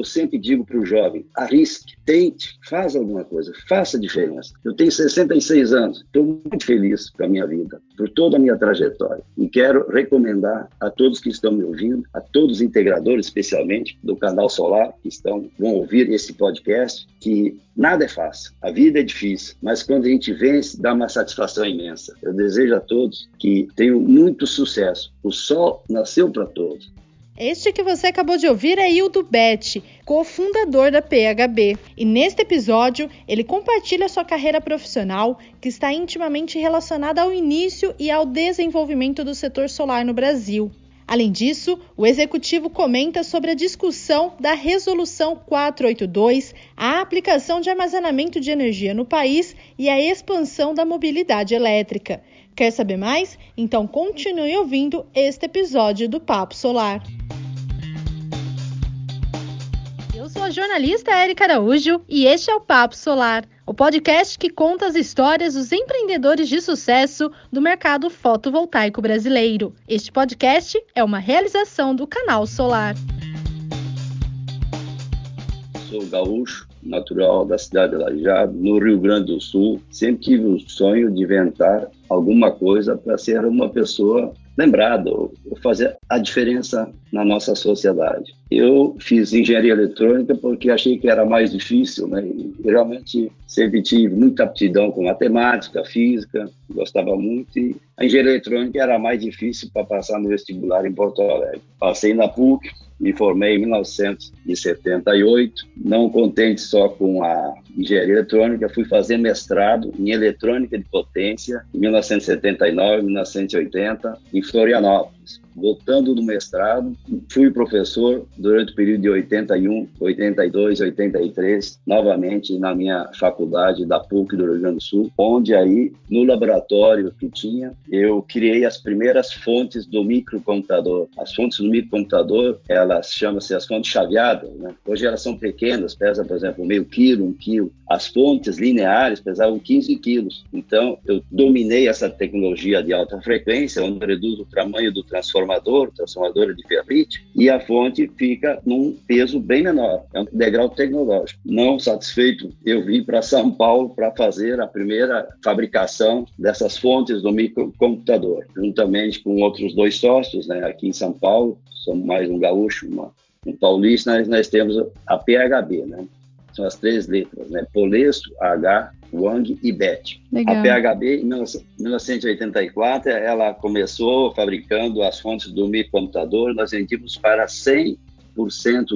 eu sempre digo para o jovem: arrisque, tente, faça alguma coisa, faça diferença. Eu tenho 66 anos, estou muito feliz com a minha vida, por toda a minha trajetória. E quero recomendar a todos que estão me ouvindo, a todos os integradores, especialmente do canal Solar, que estão vão ouvir esse podcast, que nada é fácil, a vida é difícil, mas quando a gente vence, dá uma satisfação imensa. Eu desejo a todos que tenham muito sucesso. O sol nasceu para todos. Este que você acabou de ouvir é Hildo Betti, cofundador da PHB. E neste episódio, ele compartilha sua carreira profissional, que está intimamente relacionada ao início e ao desenvolvimento do setor solar no Brasil. Além disso, o executivo comenta sobre a discussão da Resolução 482, a aplicação de armazenamento de energia no país e a expansão da mobilidade elétrica. Quer saber mais? Então continue ouvindo este episódio do Papo Solar. Eu sou a jornalista Érica Araújo e este é o Papo Solar, o podcast que conta as histórias dos empreendedores de sucesso do mercado fotovoltaico brasileiro. Este podcast é uma realização do canal Solar. Sou gaúcho, natural da cidade de Lajado, no Rio Grande do Sul. Sempre tive o sonho de inventar alguma coisa para ser uma pessoa lembrada, ou fazer a diferença na nossa sociedade. Eu fiz engenharia eletrônica porque achei que era mais difícil, né? E realmente sempre tive muita aptidão com matemática, física, gostava muito. E a engenharia eletrônica era mais difícil para passar no vestibular em Porto Alegre. Passei na PUC, me formei em 1978. Não contente só com a engenharia eletrônica, fui fazer mestrado em eletrônica de potência em 1979, 1980, em Florianópolis voltando do mestrado, fui professor durante o período de 81, 82, 83, novamente na minha faculdade da PUC do Rio Grande do Sul, onde aí, no laboratório que tinha, eu criei as primeiras fontes do microcomputador. As fontes do microcomputador, elas chamam-se as fontes chaveadas, né? Hoje elas são pequenas, pesam, por exemplo, meio quilo, um quilo. As fontes lineares pesavam 15 quilos. Então, eu dominei essa tecnologia de alta frequência, onde reduz o tamanho do transformador transformador, transformadora de ferrite, e a fonte fica num peso bem menor. É um degrau tecnológico. Não satisfeito, eu vim para São Paulo para fazer a primeira fabricação dessas fontes do microcomputador, juntamente com outros dois sócios, né, aqui em São Paulo, somos mais um gaúcho, uma, um paulista, nós, nós temos a PHB, né? São as três letras, né? Polesto, H, Wang e Bet. A PHB, em 1984, ela começou fabricando as fontes do microcomputador. Nós vendíamos para 100 10%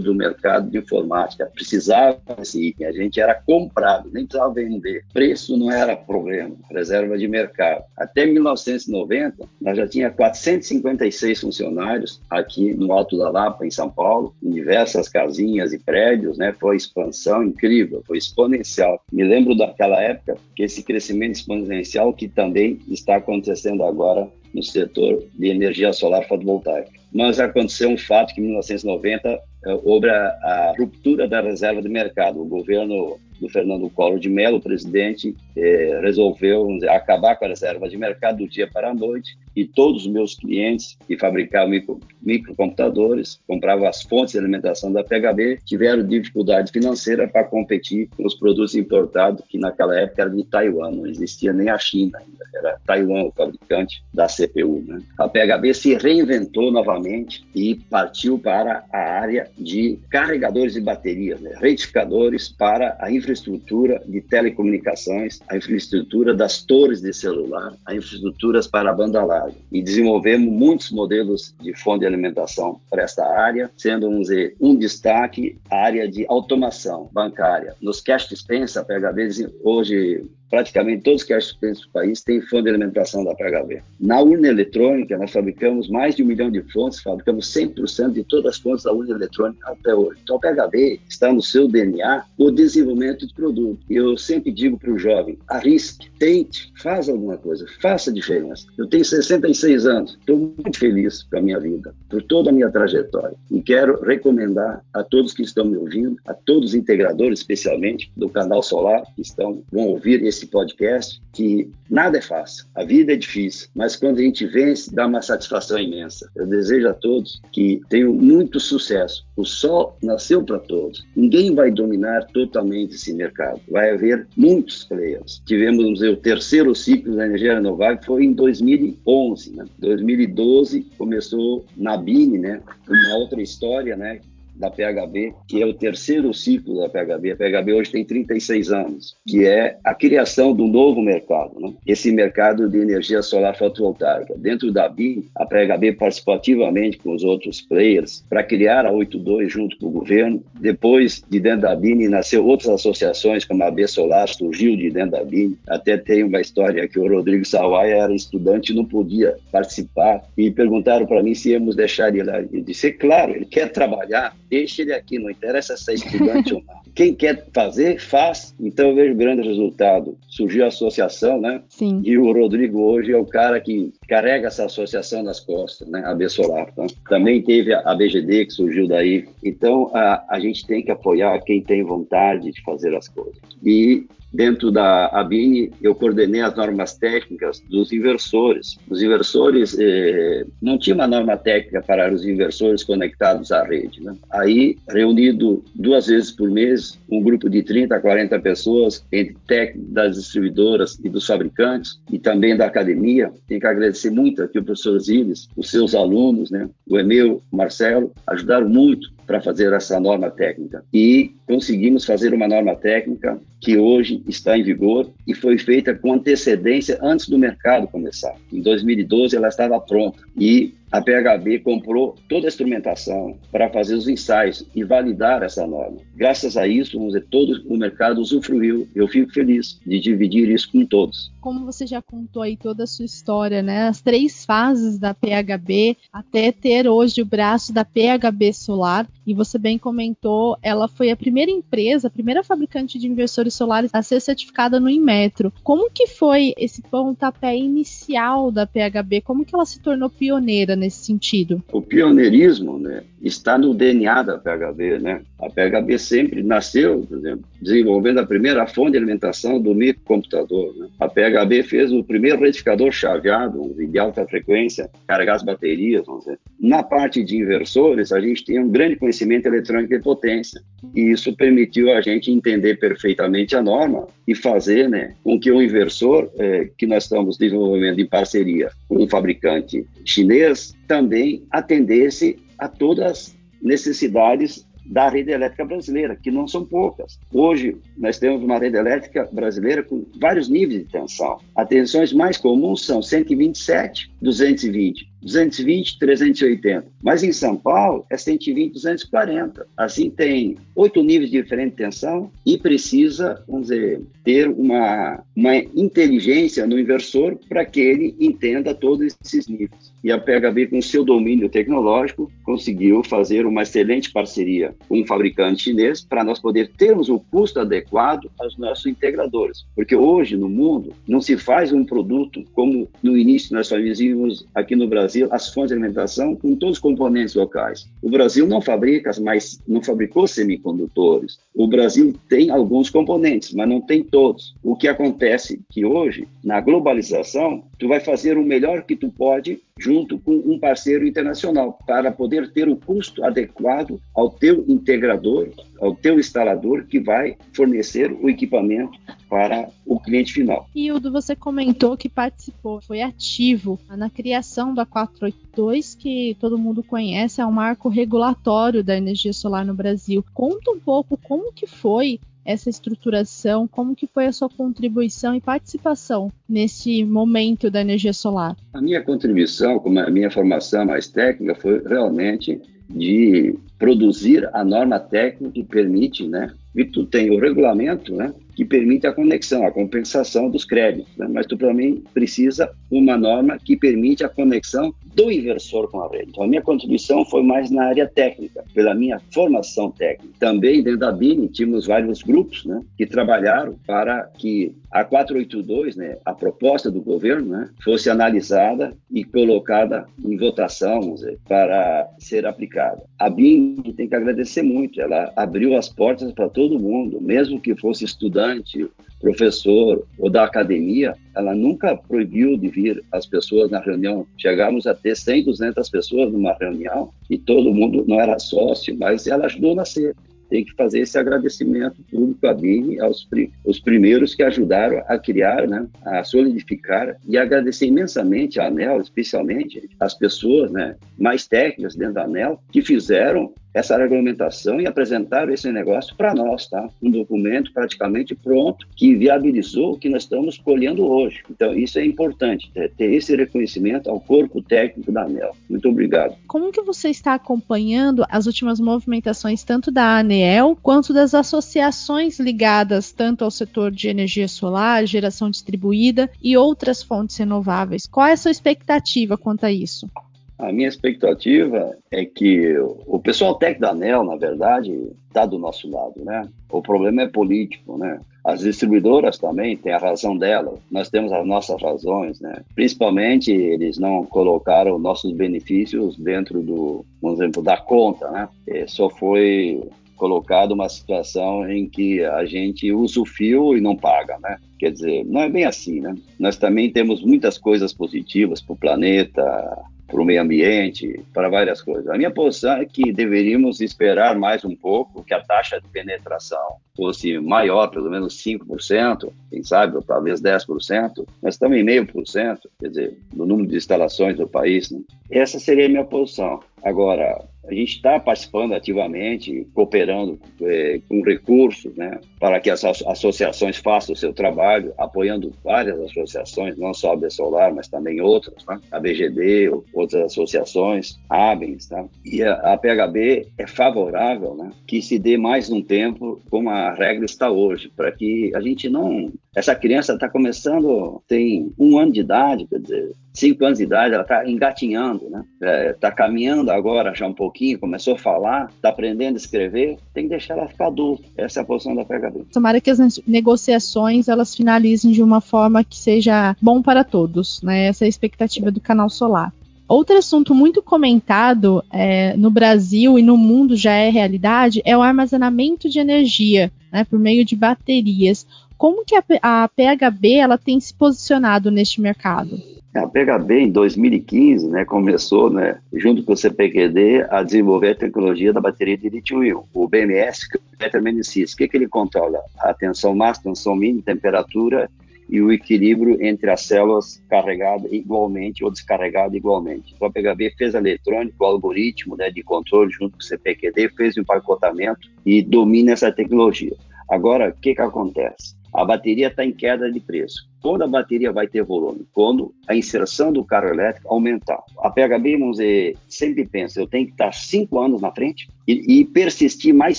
do mercado de informática precisava desse item, a gente era comprado, nem precisava vender. Preço não era problema, reserva de mercado. Até 1990, nós já tinha 456 funcionários aqui no Alto da Lapa, em São Paulo, em diversas casinhas e prédios, né? Foi expansão incrível, foi exponencial. Me lembro daquela época que esse crescimento exponencial que também está acontecendo agora no setor de energia solar fotovoltaica. Mas aconteceu um fato que em 1990 eh, houve a, a ruptura da reserva de mercado. O governo do Fernando Collor de Mello, presidente, eh, resolveu dizer, acabar com a reserva de mercado do dia para a noite e todos os meus clientes que fabricavam micro, microcomputadores, compravam as fontes de alimentação da PHB, tiveram dificuldade financeira para competir com os produtos importados, que naquela época era de Taiwan, não existia nem a China ainda, era Taiwan o fabricante da CPU. Né? A PHB se reinventou novamente e partiu para a área de carregadores de baterias, né? retificadores para a infraestrutura de telecomunicações, a infraestrutura das torres de celular, a infraestruturas para a banda larga. E desenvolvemos muitos modelos de fonte de alimentação para esta área, sendo vamos dizer, um destaque a área de automação bancária. Nos cash dispensa, a PHB hoje praticamente todos os caixas do país têm fonte de alimentação da PHB. Na urna eletrônica, nós fabricamos mais de um milhão de fontes, fabricamos 100% de todas as fontes da urna eletrônica até hoje. Então, a PHB está no seu DNA o desenvolvimento de produto. Eu sempre digo para o jovem, arrisque, tente, faça alguma coisa, faça diferença. Eu tenho 66 anos, estou muito feliz com a minha vida, por toda a minha trajetória. E quero recomendar a todos que estão me ouvindo, a todos os integradores, especialmente do canal Solar, que estão, vão ouvir esse nesse podcast que nada é fácil, a vida é difícil, mas quando a gente vence, dá uma satisfação imensa. Eu desejo a todos que tenham muito sucesso. O sol nasceu para todos. Ninguém vai dominar totalmente esse mercado. Vai haver muitos players. Tivemos o terceiro ciclo da energia renovável, foi em 2011. Né? 2012 começou na BINE, né? uma outra história, né? Da PHB, que é o terceiro ciclo da PHB. A PHB hoje tem 36 anos, que é a criação do novo mercado, né? esse mercado de energia solar fotovoltaica. Dentro da BIM, a PHB participou ativamente com os outros players para criar a 82 junto com o governo. Depois, de dentro da BIM, nasceu outras associações, como a B Solar, surgiu de dentro da BIM. Até tem uma história que o Rodrigo Sawaia era estudante e não podia participar. E perguntaram para mim se íamos deixar ele lá. Eu disse, claro, ele quer trabalhar deixe ele aqui, não interessa se é estudante ou não. Quem quer fazer, faz. Então eu vejo grande resultado. Surgiu a associação, né? Sim. E o Rodrigo hoje é o cara que carrega essa associação nas costas, né? A B Solar. Tá? Também teve a BGD que surgiu daí. Então a, a gente tem que apoiar quem tem vontade de fazer as coisas. E Dentro da ABINE, eu coordenei as normas técnicas dos inversores. Os inversores, eh, não tinha uma norma técnica para os inversores conectados à rede. Né? Aí, reunido duas vezes por mês, um grupo de 30 a 40 pessoas, entre técnicos das distribuidoras e dos fabricantes, e também da academia. Tenho que agradecer muito aqui o professor Ziles, os seus alunos, né? o Emil, o Marcelo, ajudaram muito para fazer essa norma técnica. E conseguimos fazer uma norma técnica que hoje está em vigor e foi feita com antecedência antes do mercado começar. Em 2012 ela estava pronta e a PHB comprou toda a instrumentação para fazer os ensaios e validar essa norma. Graças a isso, vamos dizer, todo o mercado usufruiu. Eu fico feliz de dividir isso com todos. Como você já contou aí toda a sua história, né? As três fases da PHB até ter hoje o braço da PHB Solar, e você bem comentou, ela foi a primeira empresa, a primeira fabricante de inversores solares a ser certificada no Inmetro. Como que foi esse pontapé inicial da PHB? Como que ela se tornou pioneira nesse sentido? O pioneirismo né, está no DNA da PHB. Né? A PHB sempre nasceu, por exemplo, desenvolvendo a primeira fonte de alimentação do microcomputador. Né? A PHB fez o primeiro retificador chaveado de alta frequência, carregar as baterias. Vamos dizer. Na parte de inversores, a gente tem um grande conhecimento eletrônico de potência. E isso permitiu a gente entender perfeitamente a norma e fazer né, com que o inversor, é, que nós estamos desenvolvendo em parceria com um fabricante chinês, também atendesse a todas as necessidades da rede elétrica brasileira, que não são poucas. Hoje, nós temos uma rede elétrica brasileira com vários níveis de tensão. As tensões mais comuns são 127, 220, 220, 380. Mas em São Paulo é 120, 240. Assim tem oito níveis de diferente tensão e precisa, vamos dizer, ter uma, uma inteligência no inversor para que ele entenda todos esses níveis. E a PHB, com seu domínio tecnológico, conseguiu fazer uma excelente parceria com um fabricante chinês para nós poder termos o custo adequado aos nossos integradores. Porque hoje, no mundo, não se faz um produto como no início nós fazíamos aqui no Brasil Brasil as fontes de alimentação com todos os componentes locais. O Brasil não fabrica, mas não fabricou semicondutores. O Brasil tem alguns componentes, mas não tem todos. O que acontece que hoje, na globalização, tu vai fazer o melhor que tu pode junto com um parceiro internacional para poder ter o custo adequado ao teu integrador, ao teu instalador que vai fornecer o equipamento para o cliente final. E Udo, você comentou que participou, foi ativo na criação da 482, que todo mundo conhece, é um marco regulatório da energia solar no Brasil. Conta um pouco como que foi essa estruturação, como que foi a sua contribuição e participação nesse momento da energia solar? A minha contribuição, como a minha formação mais técnica, foi realmente de produzir a norma técnica que permite, né? E tu tem o regulamento, né? que permite a conexão, a compensação dos créditos. Né? Mas tu também precisa uma norma que permite a conexão do inversor com a rede. Então, a minha contribuição foi mais na área técnica, pela minha formação técnica. Também dentro da BINE tínhamos vários grupos né, que trabalharam para que a 482, né, a proposta do governo, né, fosse analisada e colocada em votação dizer, para ser aplicada. A BIM tem que agradecer muito, ela abriu as portas para todo todo mundo, mesmo que fosse estudante, professor ou da academia, ela nunca proibiu de vir as pessoas na reunião. Chegamos a ter 100, 200 pessoas numa reunião e todo mundo não era sócio, mas ela ajudou a nascer tem que fazer esse agradecimento público à BIM, aos os primeiros que ajudaram a criar, né, a solidificar e agradecer imensamente à ANEL, especialmente as pessoas né, mais técnicas dentro da ANEL, que fizeram essa regulamentação e apresentaram esse negócio para nós, tá? Um documento praticamente pronto que viabilizou o que nós estamos colhendo hoje. Então, isso é importante, é ter esse reconhecimento ao corpo técnico da ANEL. Muito obrigado. Como que você está acompanhando as últimas movimentações tanto da ANEL quanto das associações ligadas tanto ao setor de energia solar, geração distribuída e outras fontes renováveis? Qual é a sua expectativa quanto a isso? A minha expectativa é que o pessoal técnico da ANEL, na verdade, está do nosso lado, né? O problema é político, né? As distribuidoras também têm a razão delas, nós temos as nossas razões, né? Principalmente, eles não colocaram nossos benefícios dentro do, por exemplo, da conta, né? E só foi colocado uma situação em que a gente usa o fio e não paga, né? Quer dizer, não é bem assim, né? Nós também temos muitas coisas positivas para o planeta, para o meio ambiente, para várias coisas. A minha posição é que deveríamos esperar mais um pouco, que a taxa de penetração fosse maior, pelo menos 5%, quem sabe, ou talvez 10%, mas também meio por cento, quer dizer, no número de instalações do país. Né? Essa seria a minha posição. Agora, a gente está participando ativamente, cooperando é, com recursos, né, para que as associações façam o seu trabalho, apoiando várias associações, não só a Besolar, mas também outras, né, a BGD, outras associações, ABENS, tá? e a, a PHB é favorável né, que se dê mais um tempo como a regra está hoje, para que a gente não... Essa criança está começando, tem um ano de idade, quer dizer, cinco anos de idade, ela está engatinhando, né? Está é, caminhando agora já um pouquinho, começou a falar, está aprendendo a escrever, tem que deixar ela ficar adulta. Essa é a posição da PHB. Tomara que as negociações elas finalizem de uma forma que seja bom para todos, né? Essa é a expectativa do canal Solar. Outro assunto muito comentado é, no Brasil e no mundo já é realidade é o armazenamento de energia né, por meio de baterias. Como que a, a PHB ela tem se posicionado neste mercado? A PHB, em 2015, né, começou, né, junto com o CPQD, a desenvolver a tecnologia da bateria de lítio-íon, o BMS, que é o O que, que ele controla? A tensão máxima, tensão mínima, temperatura e o equilíbrio entre as células carregadas igualmente ou descarregadas igualmente. Então, a PHB fez a eletrônica, o algoritmo né, de controle junto com o CPQD, fez o empacotamento e domina essa tecnologia. Agora, o que, que acontece? A bateria está em queda de preço. Quando a bateria vai ter volume? Quando a inserção do carro elétrico aumentar. A PHB, vamos dizer, sempre pensa, eu tenho que estar cinco anos na frente e, e persistir mais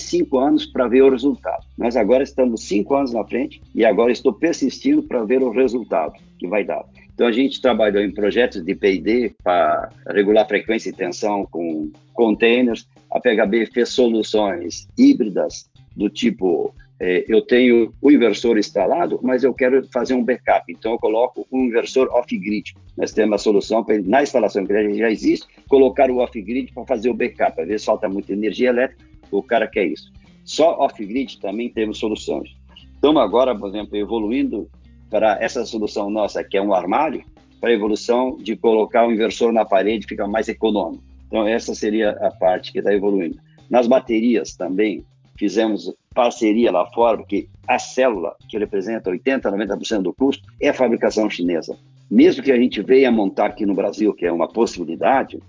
cinco anos para ver o resultado. Nós agora estamos cinco anos na frente e agora estou persistindo para ver o resultado que vai dar. Então a gente trabalhou em projetos de P&D para regular frequência e tensão com containers. A PHB fez soluções híbridas do tipo eu tenho o inversor instalado, mas eu quero fazer um backup. Então, eu coloco um inversor off-grid. Nós temos uma solução para, na instalação que já existe, colocar o off-grid para fazer o backup. Às vezes falta muita energia elétrica, o cara quer isso. Só off-grid também temos soluções. Estamos agora, por exemplo, evoluindo para essa solução nossa, que é um armário, para a evolução de colocar o inversor na parede, fica mais econômico. Então, essa seria a parte que está evoluindo. Nas baterias também, fizemos parceria lá fora, porque a célula, que representa 80%, 90% do custo, é a fabricação chinesa. Mesmo que a gente venha montar aqui no Brasil, que é uma possibilidade,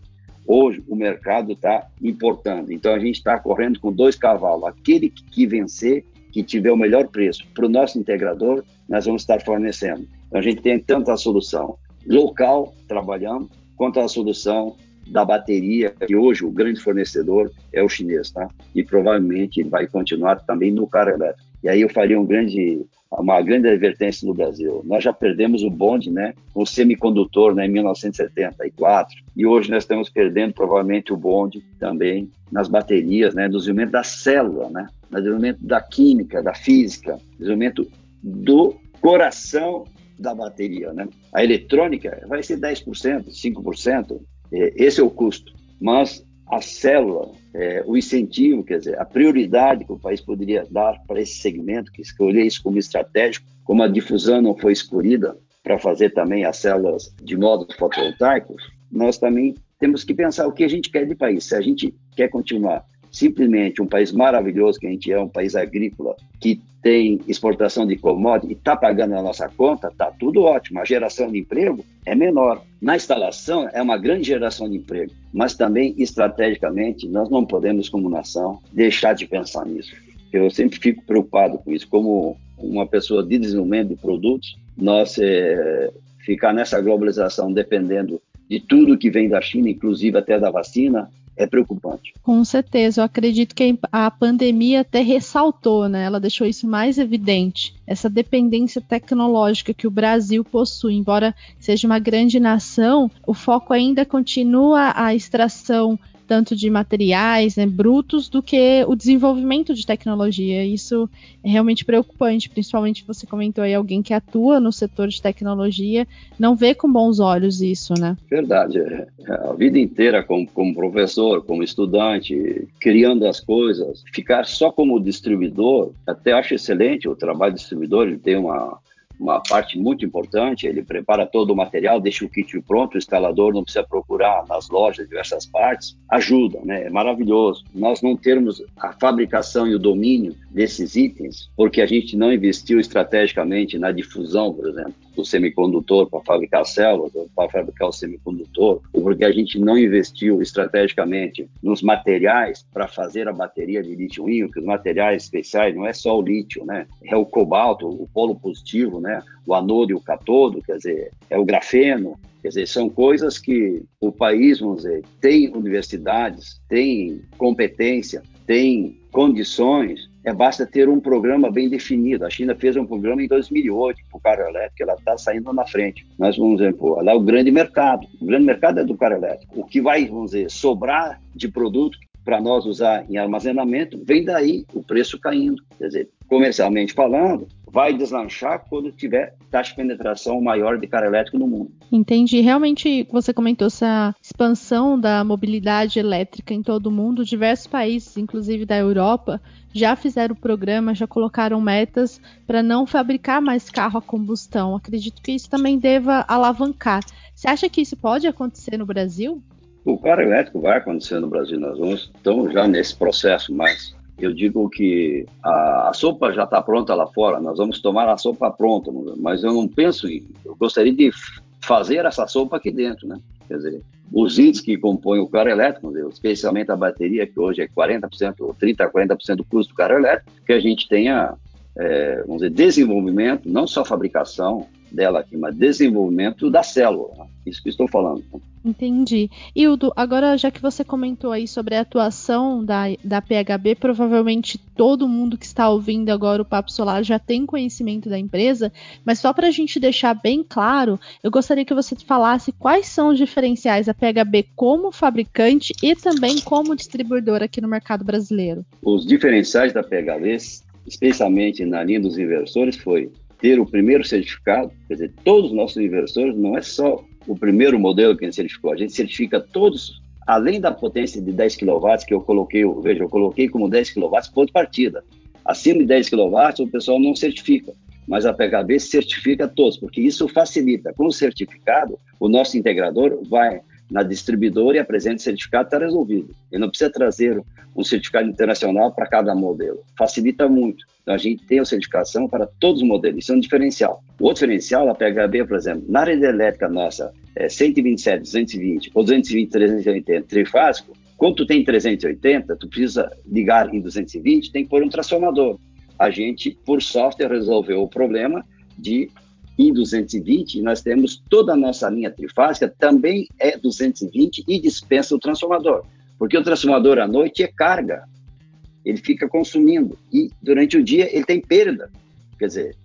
hoje o mercado está importando. Então a gente está correndo com dois cavalos. Aquele que vencer, que tiver o melhor preço para o nosso integrador, nós vamos estar fornecendo. Então a gente tem tanto a solução local, trabalhando, quanto a solução da bateria, que hoje o grande fornecedor é o chinês, tá? E provavelmente ele vai continuar também no carro elétrico. E aí eu faria um grande, uma grande advertência no Brasil. Nós já perdemos o bonde, né, o semicondutor, né, em 1974, e hoje nós estamos perdendo provavelmente o bonde também nas baterias, né, no desenvolvimento da célula, né, no desenvolvimento da química, da física, no desenvolvimento do coração da bateria, né? A eletrônica vai ser 10%, 5%, é, esse é o custo. Mas a célula, é, o incentivo, quer dizer, a prioridade que o país poderia dar para esse segmento, que escolher isso como estratégico, como a difusão não foi escolhida para fazer também as células de módulos fotovoltaicos, nós também temos que pensar o que a gente quer de país. Se a gente quer continuar simplesmente um país maravilhoso que a gente é, um país agrícola que tem exportação de commodities e está pagando a nossa conta, está tudo ótimo. A geração de emprego é menor. Na instalação é uma grande geração de emprego, mas também estrategicamente nós não podemos, como nação, deixar de pensar nisso. Eu sempre fico preocupado com isso. Como uma pessoa de desenvolvimento de produtos, nós é, ficar nessa globalização dependendo de tudo que vem da China, inclusive até da vacina, é preocupante. Com certeza, eu acredito que a pandemia até ressaltou, né? Ela deixou isso mais evidente. Essa dependência tecnológica que o Brasil possui, embora seja uma grande nação, o foco ainda continua a extração tanto de materiais né, brutos do que o desenvolvimento de tecnologia. Isso é realmente preocupante, principalmente você comentou aí alguém que atua no setor de tecnologia, não vê com bons olhos isso, né? Verdade. É, a vida inteira como, como professor, como estudante, criando as coisas, ficar só como distribuidor, até acho excelente o trabalho do distribuidor, ele tem uma uma parte muito importante, ele prepara todo o material, deixa o kit pronto, o instalador não precisa procurar nas lojas diversas partes, ajuda, né? É maravilhoso. Nós não termos a fabricação e o domínio desses itens, porque a gente não investiu estrategicamente na difusão, por exemplo, do semicondutor para fabricar células, para fabricar o semicondutor, ou porque a gente não investiu estrategicamente nos materiais para fazer a bateria de lítio-íon, que os materiais especiais não é só o lítio, né? É o cobalto, o polo positivo, né? O anodo e o catodo, quer dizer, é o grafeno, Quer dizer, são coisas que o país, vamos dizer, tem universidades, tem competência, tem condições, é basta ter um programa bem definido. A China fez um programa em 2008 para o carro elétrico, ela está saindo na frente. Nós vamos dizer, pô, lá é o grande mercado. O grande mercado é do carro elétrico. O que vai, vamos dizer, sobrar de produto para nós usar em armazenamento, vem daí o preço caindo. Quer dizer, comercialmente falando, vai deslanchar quando tiver taxa de penetração maior de carro elétrico no mundo. Entendi. Realmente, você comentou essa expansão da mobilidade elétrica em todo o mundo. Diversos países, inclusive da Europa, já fizeram o programa, já colocaram metas para não fabricar mais carro a combustão. Acredito que isso também deva alavancar. Você acha que isso pode acontecer no Brasil? O carro elétrico vai acontecer no Brasil. Nós vamos, estamos já nesse processo, mas eu digo que a, a sopa já está pronta lá fora, nós vamos tomar a sopa pronta, mas eu não penso em. Eu gostaria de fazer essa sopa aqui dentro, né? Quer dizer, os itens que compõem o carro elétrico, especialmente a bateria, que hoje é 40% ou 30%, 40% do custo do carro elétrico, que a gente tenha, é, vamos dizer, desenvolvimento, não só fabricação dela aqui, mas desenvolvimento da célula. Né? Isso que estou falando. Entendi. Hildo, agora já que você comentou aí sobre a atuação da, da PHB, provavelmente todo mundo que está ouvindo agora o Papo Solar já tem conhecimento da empresa, mas só para a gente deixar bem claro, eu gostaria que você falasse quais são os diferenciais da PHB como fabricante e também como distribuidora aqui no mercado brasileiro. Os diferenciais da PHB, especialmente na linha dos inversores, foi ter o primeiro certificado, quer dizer, todos os nossos inversores, não é só o primeiro modelo que a gente certificou, a gente certifica todos, além da potência de 10 kW, que eu coloquei, veja, eu coloquei como 10 kW ponto de partida. Acima de 10 kW, o pessoal não certifica, mas a PHB certifica todos, porque isso facilita. Com o certificado, o nosso integrador vai na distribuidora e apresenta o certificado, está resolvido. Ele não precisa trazer um certificado internacional para cada modelo. Facilita muito. Então, a gente tem a certificação para todos os modelos. Isso é um diferencial. O outro diferencial, a PHB, por exemplo, na rede elétrica nossa, é 127, 220 ou 220, 380 trifásico, quando tu tem 380, tu precisa ligar em 220, tem que pôr um transformador. A gente, por software, resolveu o problema de em 220, nós temos toda a nossa linha trifásica também é 220 e dispensa o transformador. Porque o transformador à noite é carga, ele fica consumindo e durante o dia ele tem perda, quer dizer,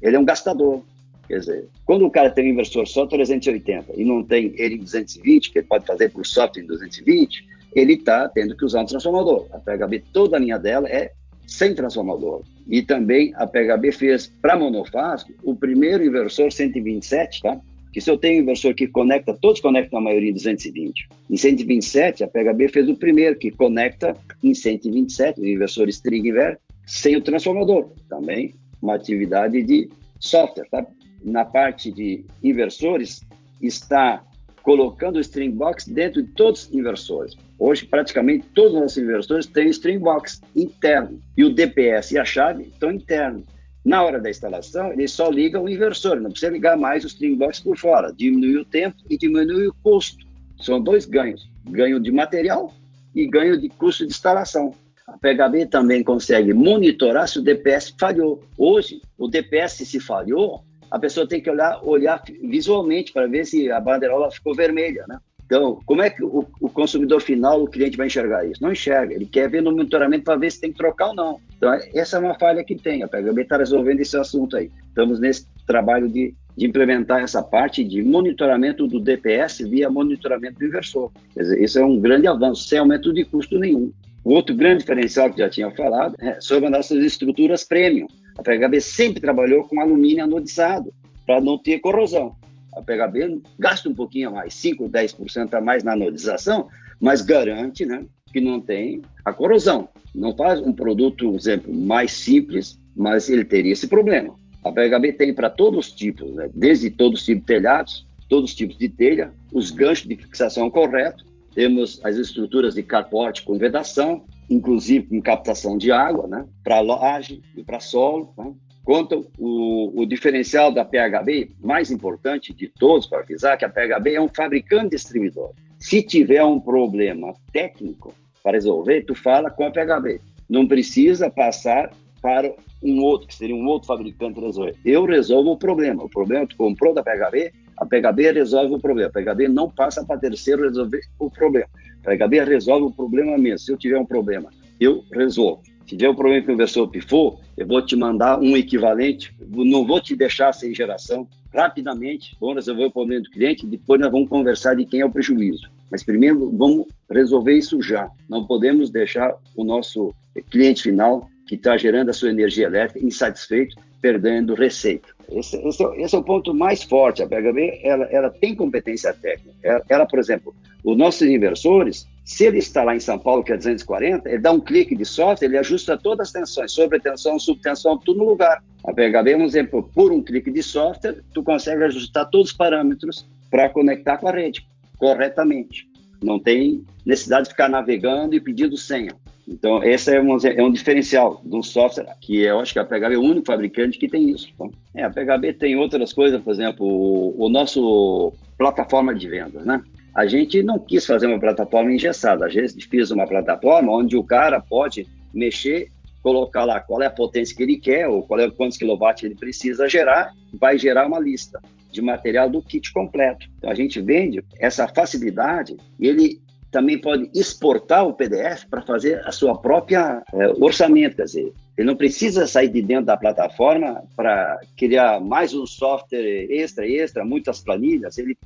ele é um gastador. Quer dizer, quando o cara tem um inversor só 380 e não tem ele em 220, que ele pode fazer por software em 220, ele está tendo que usar um transformador. A PHB, toda a linha dela é sem transformador. E também a PHB fez para monofásico o primeiro inversor 127, tá? que se eu tenho um inversor que conecta, todos conectam a maioria em 220. Em 127, a PHB fez o primeiro, que conecta em 127, o inversor string inverter, sem o transformador. Também uma atividade de software. Tá? Na parte de inversores, está colocando o string box dentro de todos os inversores. Hoje, praticamente todos os nossos inversores têm string box interno e o DPS e a chave estão internos. Na hora da instalação, ele só liga o inversor, não precisa ligar mais o string box por fora. Diminui o tempo e diminui o custo. São dois ganhos: ganho de material e ganho de custo de instalação. A PHB também consegue monitorar se o DPS falhou. Hoje, o DPS se falhou, a pessoa tem que olhar, olhar visualmente para ver se a bandeirola ficou vermelha, né? Então, como é que o, o, consumidor final, o cliente vai enxergar isso? Não enxerga, ele quer ver no monitoramento para ver se tem que trocar ou não. Então, essa é uma falha que tem, a PHB está resolvendo esse assunto aí. Estamos nesse trabalho de, de, implementar essa parte de monitoramento do DPS via monitoramento do inversor. Dizer, isso é um grande avanço, sem aumento de custo nenhum. O outro grande diferencial que já tinha falado é sobre as nossas estruturas premium. A PHB sempre trabalhou com alumínio anodizado para não ter corrosão. A PHB gasta um pouquinho a mais, 5, 10% a mais na anodização, mas garante né, que não tem a corrosão. Não faz um produto, por exemplo, mais simples, mas ele teria esse problema. A PHB tem para todos os tipos, né, desde todos os tipos de telhados, todos os tipos de telha, os ganchos de fixação corretos, temos as estruturas de carporte com vedação, inclusive com captação de água, né, para laje e para solo. Né? Quanto o, o, diferencial da PHB, mais importante de todos para avisar, que a PHB é um fabricante distribuidor. Se tiver um problema técnico para resolver, tu fala com a PHB. Não precisa passar para um outro, que seria um outro fabricante resolver. Eu resolvo o problema. O problema tu comprou da PHB, a PHB resolve o problema. A PHB não passa para terceiro resolver o problema. A PHB resolve o problema mesmo. Se eu tiver um problema, eu resolvo. Se tiver um problema que o inversor pifou, eu vou te mandar um equivalente, não vou te deixar sem geração. Rapidamente, vamos resolver o problema do cliente, depois nós vamos conversar de quem é o prejuízo. Mas primeiro vamos resolver isso já. Não podemos deixar o nosso cliente final, que está gerando a sua energia elétrica, insatisfeito, perdendo receita. Esse, esse, é, esse, é, o ponto mais forte. A PHB ela, ela tem competência técnica. Ela, ela, por exemplo, os nossos inversores, se ele está lá em São Paulo, que é 240, ele dá um clique de software, ele ajusta todas as tensões, sobretensão, subtensão, tudo no lugar. A PHB, um exemplo, por um clique de software, tu consegue ajustar todos os parâmetros para conectar com a rede corretamente. Não tem necessidade de ficar navegando e pedindo senha. Então, esse é um, é um diferencial do software, que eu acho que a PHB é o único fabricante que tem isso. Então, é, a PHB tem outras coisas, por exemplo, o, o nosso plataforma de vendas, né? A gente não quis fazer uma plataforma engessada, a gente fez uma plataforma onde o cara pode mexer, colocar lá qual é a potência que ele quer, ou qual é quantos quilowatts ele precisa gerar, vai gerar uma lista de material do kit completo. Então a gente vende essa facilidade, ele também pode exportar o PDF para fazer a sua própria é, orçamento, quer dizer, ele não precisa sair de dentro da plataforma para criar mais um software extra, extra, muitas planilhas. Ele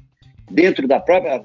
dentro da própria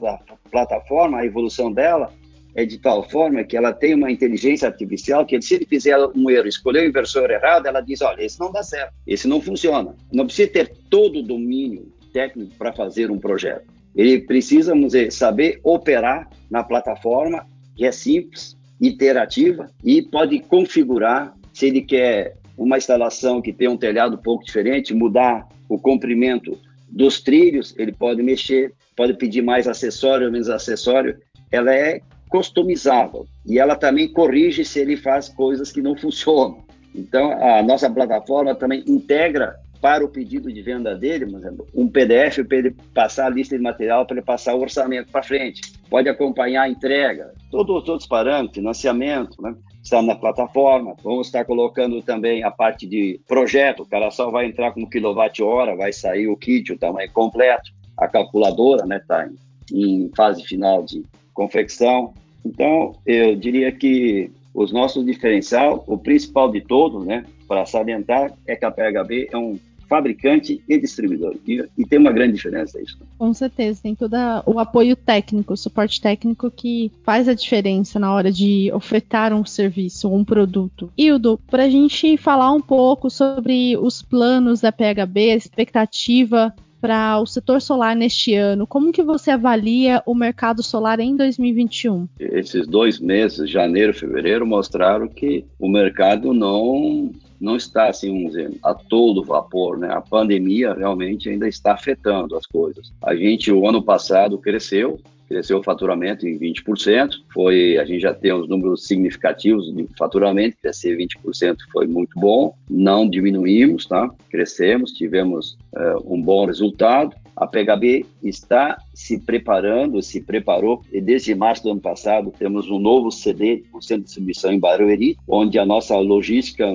plataforma, a evolução dela é de tal forma que ela tem uma inteligência artificial que se ele fizer um erro, escolher o inversor errado, ela diz, olha, esse não dá certo, esse não funciona. Não precisa ter todo o domínio técnico para fazer um projeto. Ele precisa, dizer, saber operar na plataforma, que é simples, interativa, e pode configurar, se ele quer uma instalação que tem um telhado um pouco diferente, mudar o comprimento dos trilhos, ele pode mexer, pode pedir mais acessório ou menos acessório. Ela é customizável e ela também corrige se ele faz coisas que não funcionam. Então, a nossa plataforma também integra para o pedido de venda dele, um PDF para ele passar a lista de material, para ele passar o orçamento para frente. Pode acompanhar a entrega, todos, os parâmetros, financiamento, né? está na plataforma. Vamos estar colocando também a parte de projeto, o cara só vai entrar com quilowatt-hora, vai sair o kit, o tamanho completo, a calculadora está né, em, em fase final de confecção. Então, eu diria que os nossos diferencial, o principal de todos, né, para salientar, é que a PHB é um fabricante e distribuidor. E, e, tem uma grande diferença isso. Com certeza, tem todo o apoio técnico, o suporte técnico que faz a diferença na hora de ofertar um serviço, um produto. Hildo, para a gente falar um pouco sobre os planos da PHB, a expectativa para o setor solar neste ano. Como que você avalia o mercado solar em 2021? Esses dois meses, janeiro e fevereiro, mostraram que o mercado não não está assim, vamos dizer, a todo vapor, né? A pandemia realmente ainda está afetando as coisas. A gente o ano passado cresceu, cresceu o faturamento em 20%, foi, a gente já tem os números significativos de faturamento, crescer 20% foi muito bom, não diminuímos, tá? Crescemos, tivemos uh, um bom resultado, a PHB está se preparando, se preparou, e desde março do ano passado temos um novo CD, um centro de distribuição em Barueri, onde a nossa logística,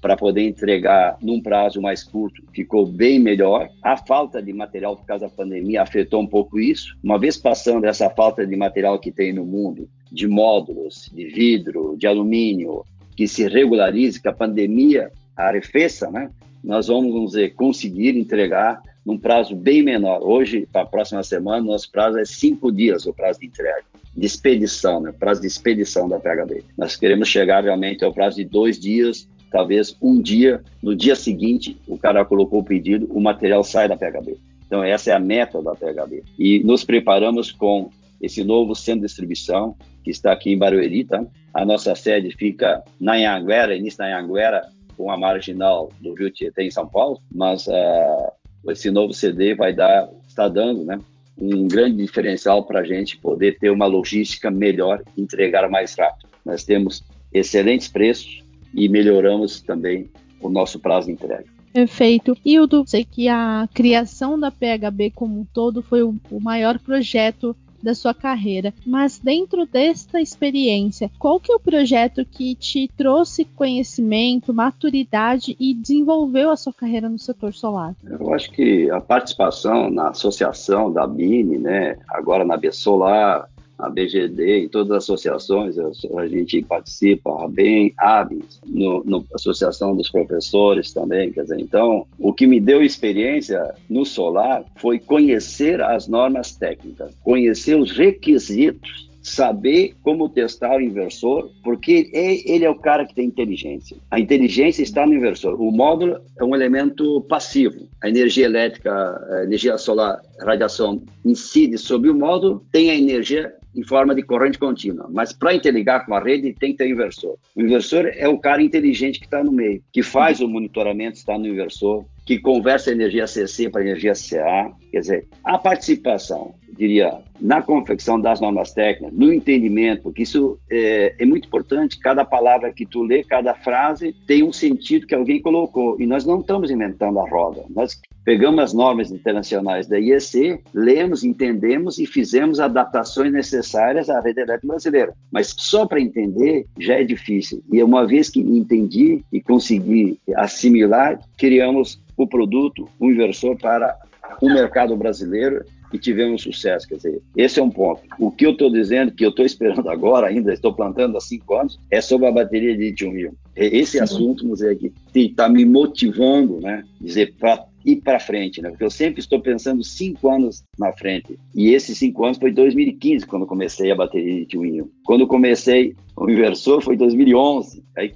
para poder entregar num prazo mais curto, ficou bem melhor. A falta de material por causa da pandemia afetou um pouco isso. Uma vez passando essa falta de material que tem no mundo, de módulos, de vidro, de alumínio, que se regularize, que a pandemia arrefeça, né? Nós vamos, vamos dizer, conseguir entregar num prazo bem menor. Hoje, para a próxima semana, nosso prazo é cinco dias o prazo de entrega, de expedição, né? prazo de expedição da PHB. Nós queremos chegar realmente ao prazo de dois dias, talvez um dia. No dia seguinte, o cara colocou o pedido, o material sai da PHB. Então, essa é a meta da PHB. E nos preparamos com esse novo centro de distribuição, que está aqui em Barueri, tá? A nossa sede fica na Anhanguera, início da Anhanguera, com a marginal do Rio Tietê, em São Paulo, mas uh, esse novo CD vai dar, está dando, né, um grande diferencial para a gente poder ter uma logística melhor, entregar mais rápido. Nós temos excelentes preços e melhoramos também o nosso prazo de entrega. Perfeito. Hildo, sei que a criação da PHB como um todo foi o maior projeto da sua carreira. Mas dentro desta experiência, qual que é o projeto que te trouxe conhecimento, maturidade e desenvolveu a sua carreira no setor solar? Eu acho que a participação na associação da BINE, né, agora na B Solar, a BGD, em todas as associações, a gente participa, a BEM, ABIS, no, no, Associação dos Professores também, quer dizer, então, o que me deu experiência no solar foi conhecer as normas técnicas, conhecer os requisitos saber como testar o inversor, porque ele é o cara que tem inteligência. A inteligência está no inversor. O módulo é um elemento passivo. A energia elétrica, a energia solar, a radiação incide sobre o módulo, tem a energia em forma de corrente contínua. Mas para interligar com a rede, tem que ter inversor. O inversor é o cara inteligente que está no meio, que faz o monitoramento, está no inversor, que conversa energia CC para energia CA. Quer dizer, a participação, diria, na confecção das normas técnicas, no entendimento, porque isso é, é, muito importante, cada palavra que tu lê, cada frase tem um sentido que alguém colocou. E nós não estamos inventando a roda. Nós pegamos as normas internacionais da IEC, lemos, entendemos e fizemos adaptações necessárias à rede elétrica brasileira. Mas só para entender já é difícil. E uma vez que entendi e consegui assimilar, criamos o produto, o inversor para o mercado brasileiro e tivemos sucesso. Quer dizer, esse é um ponto. O que eu estou dizendo, que eu estou esperando agora ainda, estou plantando há cinco anos, é sobre a bateria de lítio-íon. Esse Sim. assunto, vamos dizer aqui, está me motivando, né? Dizer, para ir para frente, né? Porque eu sempre estou pensando cinco anos na frente. E esses cinco anos foi 2015 quando comecei a bateria de lítio Quando comecei o inversor foi 2011. Aí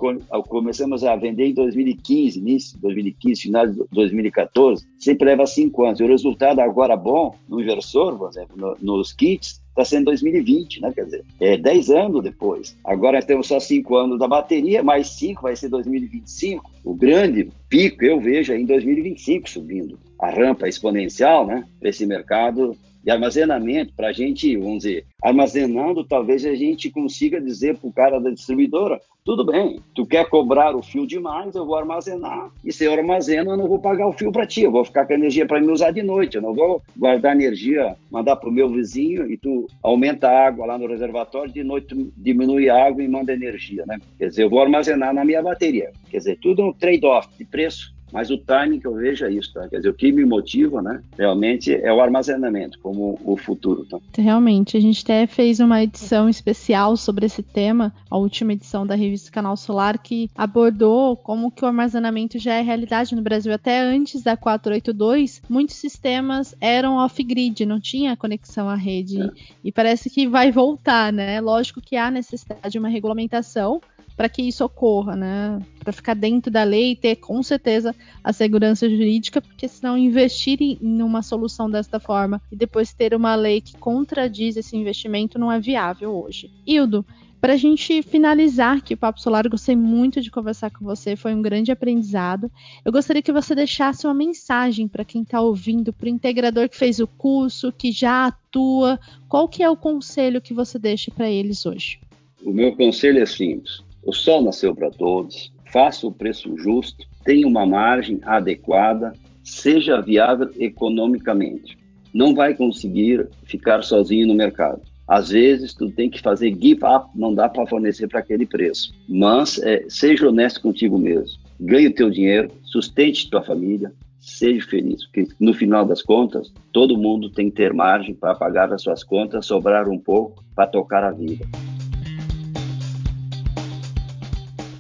começamos a vender em 2015, início de 2015, final de 2014. Sempre leva cinco anos. E o resultado agora bom no inversor, por exemplo, no, nos kits, está sendo 2020, né? Quer dizer, é 10 anos depois. Agora temos só 5 anos da bateria, mais 5 vai ser 2025. O grande pico eu vejo é em 2025 subindo. A rampa exponencial, né? Esse mercado de armazenamento, para a gente, vamos dizer, armazenando, talvez a gente consiga dizer para o cara da distribuidora: tudo bem, tu quer cobrar o fio demais, eu vou armazenar, e se eu armazeno, eu não vou pagar o fio para ti, eu vou ficar com energia para me usar de noite, eu não vou guardar energia, mandar para o meu vizinho e tu aumenta a água lá no reservatório, de noite tu diminui a água e manda energia, né? Quer dizer, eu vou armazenar na minha bateria. Quer dizer, tudo é um trade-off de preço mas o timing que eu vejo é isso, tá? Quer dizer, o que me motiva, né, realmente é o armazenamento como o futuro, tá? Realmente, a gente até fez uma edição especial sobre esse tema, a última edição da revista Canal Solar, que abordou como que o armazenamento já é realidade no Brasil. Até antes da 482, muitos sistemas eram off-grid, não tinha conexão à rede. É. E parece que vai voltar, né? Lógico que há necessidade de uma regulamentação, para que isso ocorra, né? Para ficar dentro da lei e ter com certeza a segurança jurídica, porque senão investir em uma solução desta forma e depois ter uma lei que contradiz esse investimento não é viável hoje. Hildo, para a gente finalizar aqui o Papo Solar, gostei muito de conversar com você, foi um grande aprendizado. Eu gostaria que você deixasse uma mensagem para quem está ouvindo, para o integrador que fez o curso, que já atua. Qual que é o conselho que você deixa para eles hoje? O meu conselho é simples. O sol nasceu para todos. Faça o preço justo, tenha uma margem adequada, seja viável economicamente. Não vai conseguir ficar sozinho no mercado. Às vezes, tu tem que fazer give up, não dá para fornecer para aquele preço. Mas é, seja honesto contigo mesmo. Ganhe o teu dinheiro, sustente tua família, seja feliz. Porque no final das contas, todo mundo tem que ter margem para pagar as suas contas, sobrar um pouco para tocar a vida.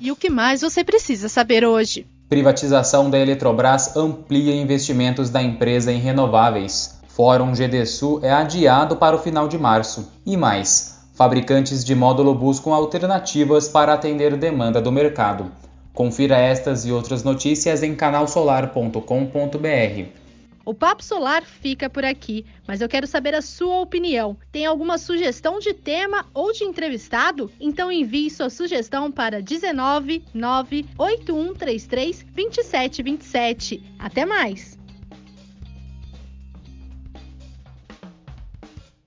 E o que mais você precisa saber hoje? Privatização da Eletrobras amplia investimentos da empresa em renováveis. Fórum GDSU é adiado para o final de março. E mais, fabricantes de módulo buscam alternativas para atender demanda do mercado. Confira estas e outras notícias em canalsolar.com.br. O Papo Solar fica por aqui, mas eu quero saber a sua opinião. Tem alguma sugestão de tema ou de entrevistado? Então envie sua sugestão para 19 98133 2727. Até mais!